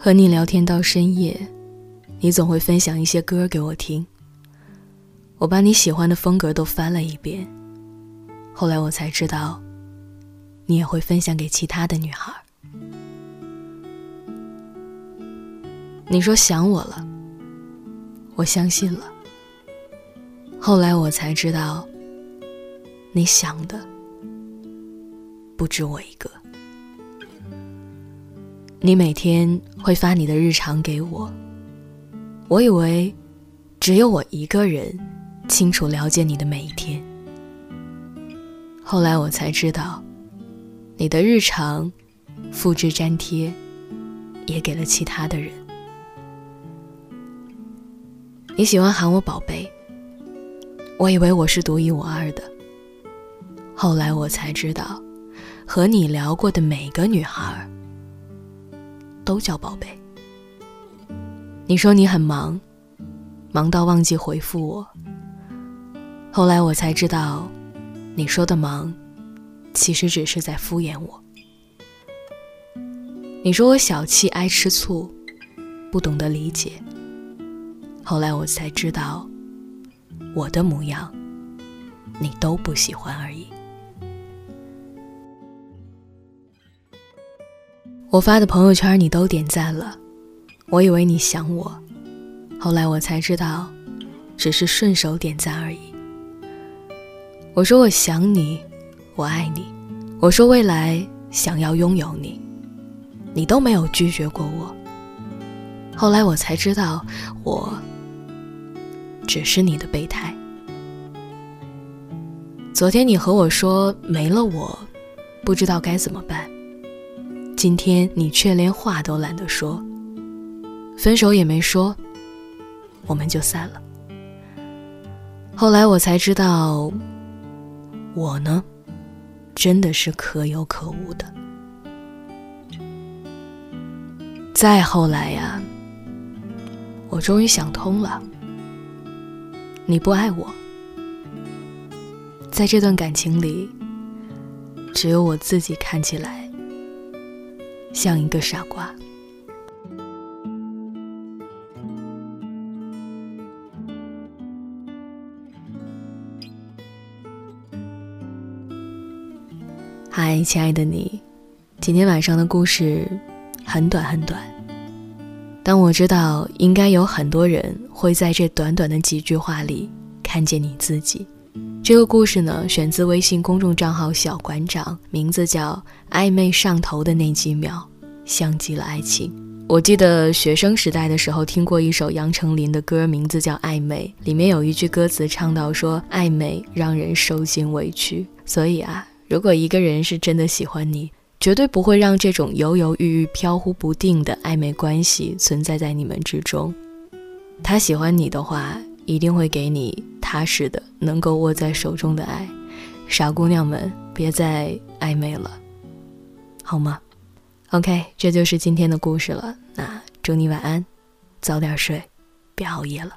和你聊天到深夜，你总会分享一些歌给我听。我把你喜欢的风格都翻了一遍，后来我才知道，你也会分享给其他的女孩。你说想我了，我相信了。后来我才知道，你想的不止我一个。你每天会发你的日常给我，我以为只有我一个人清楚了解你的每一天。后来我才知道，你的日常复制粘贴也给了其他的人。你喜欢喊我宝贝，我以为我是独一无二的。后来我才知道，和你聊过的每个女孩。都叫宝贝。你说你很忙，忙到忘记回复我。后来我才知道，你说的忙，其实只是在敷衍我。你说我小气爱吃醋，不懂得理解。后来我才知道，我的模样，你都不喜欢而已。我发的朋友圈你都点赞了，我以为你想我，后来我才知道，只是顺手点赞而已。我说我想你，我爱你，我说未来想要拥有你，你都没有拒绝过我。后来我才知道，我只是你的备胎。昨天你和我说没了我，不知道该怎么办。今天你却连话都懒得说，分手也没说，我们就散了。后来我才知道，我呢，真的是可有可无的。再后来呀，我终于想通了，你不爱我，在这段感情里，只有我自己看起来。像一个傻瓜。嗨，亲爱的你，今天晚上的故事很短很短，但我知道应该有很多人会在这短短的几句话里看见你自己。这个故事呢，选自微信公众账号“小馆长”，名字叫“暧昧上头的那几秒，像极了爱情”。我记得学生时代的时候听过一首杨丞琳的歌，名字叫《暧昧》，里面有一句歌词唱到说：“暧昧让人受尽委屈。”所以啊，如果一个人是真的喜欢你，绝对不会让这种犹犹豫豫、飘忽不定的暧昧关系存在在你们之中。他喜欢你的话。一定会给你踏实的、能够握在手中的爱，傻姑娘们，别再暧昧了，好吗？OK，这就是今天的故事了。那祝你晚安，早点睡，别熬夜了。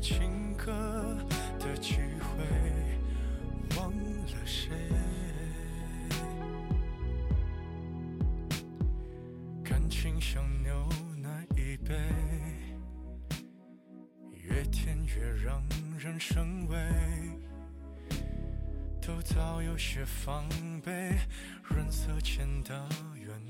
情歌的机会，忘了谁？感情像牛奶一杯，越甜越让人生畏，都早有些防备，润色前的原。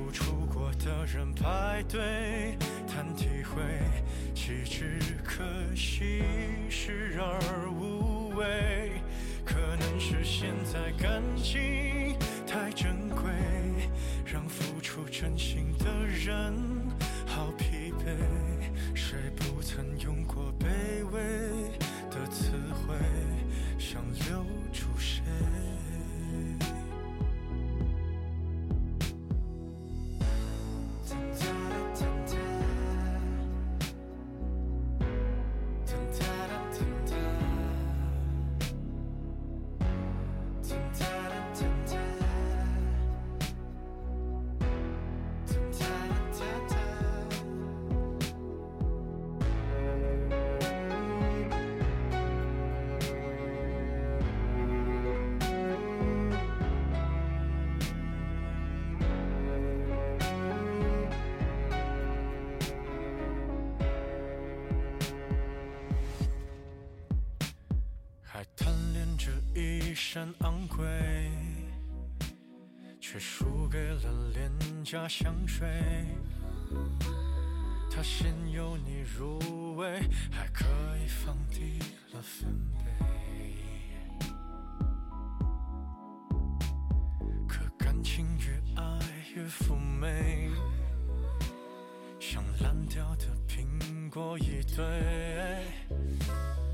付出过的人排队谈体会，岂知可惜视而无味。可能是现在感情太珍贵，让付出真心的人一身昂贵，却输给了廉价香水。它先由你入味，还可以放低了分贝。可感情越爱越妩媚，像烂掉的苹果一堆。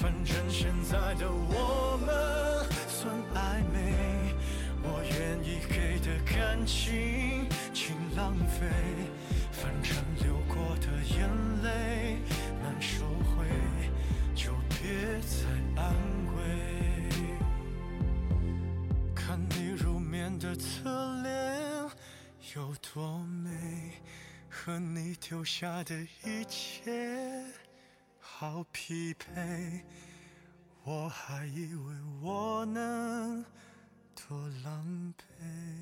反正现在的我们算暧昧，我愿意给的感情请浪费。反正流过的眼泪难收回，就别再安慰。看你入眠的侧脸有多美，和你丢下的一切。好疲惫我还以为我能多狼狈。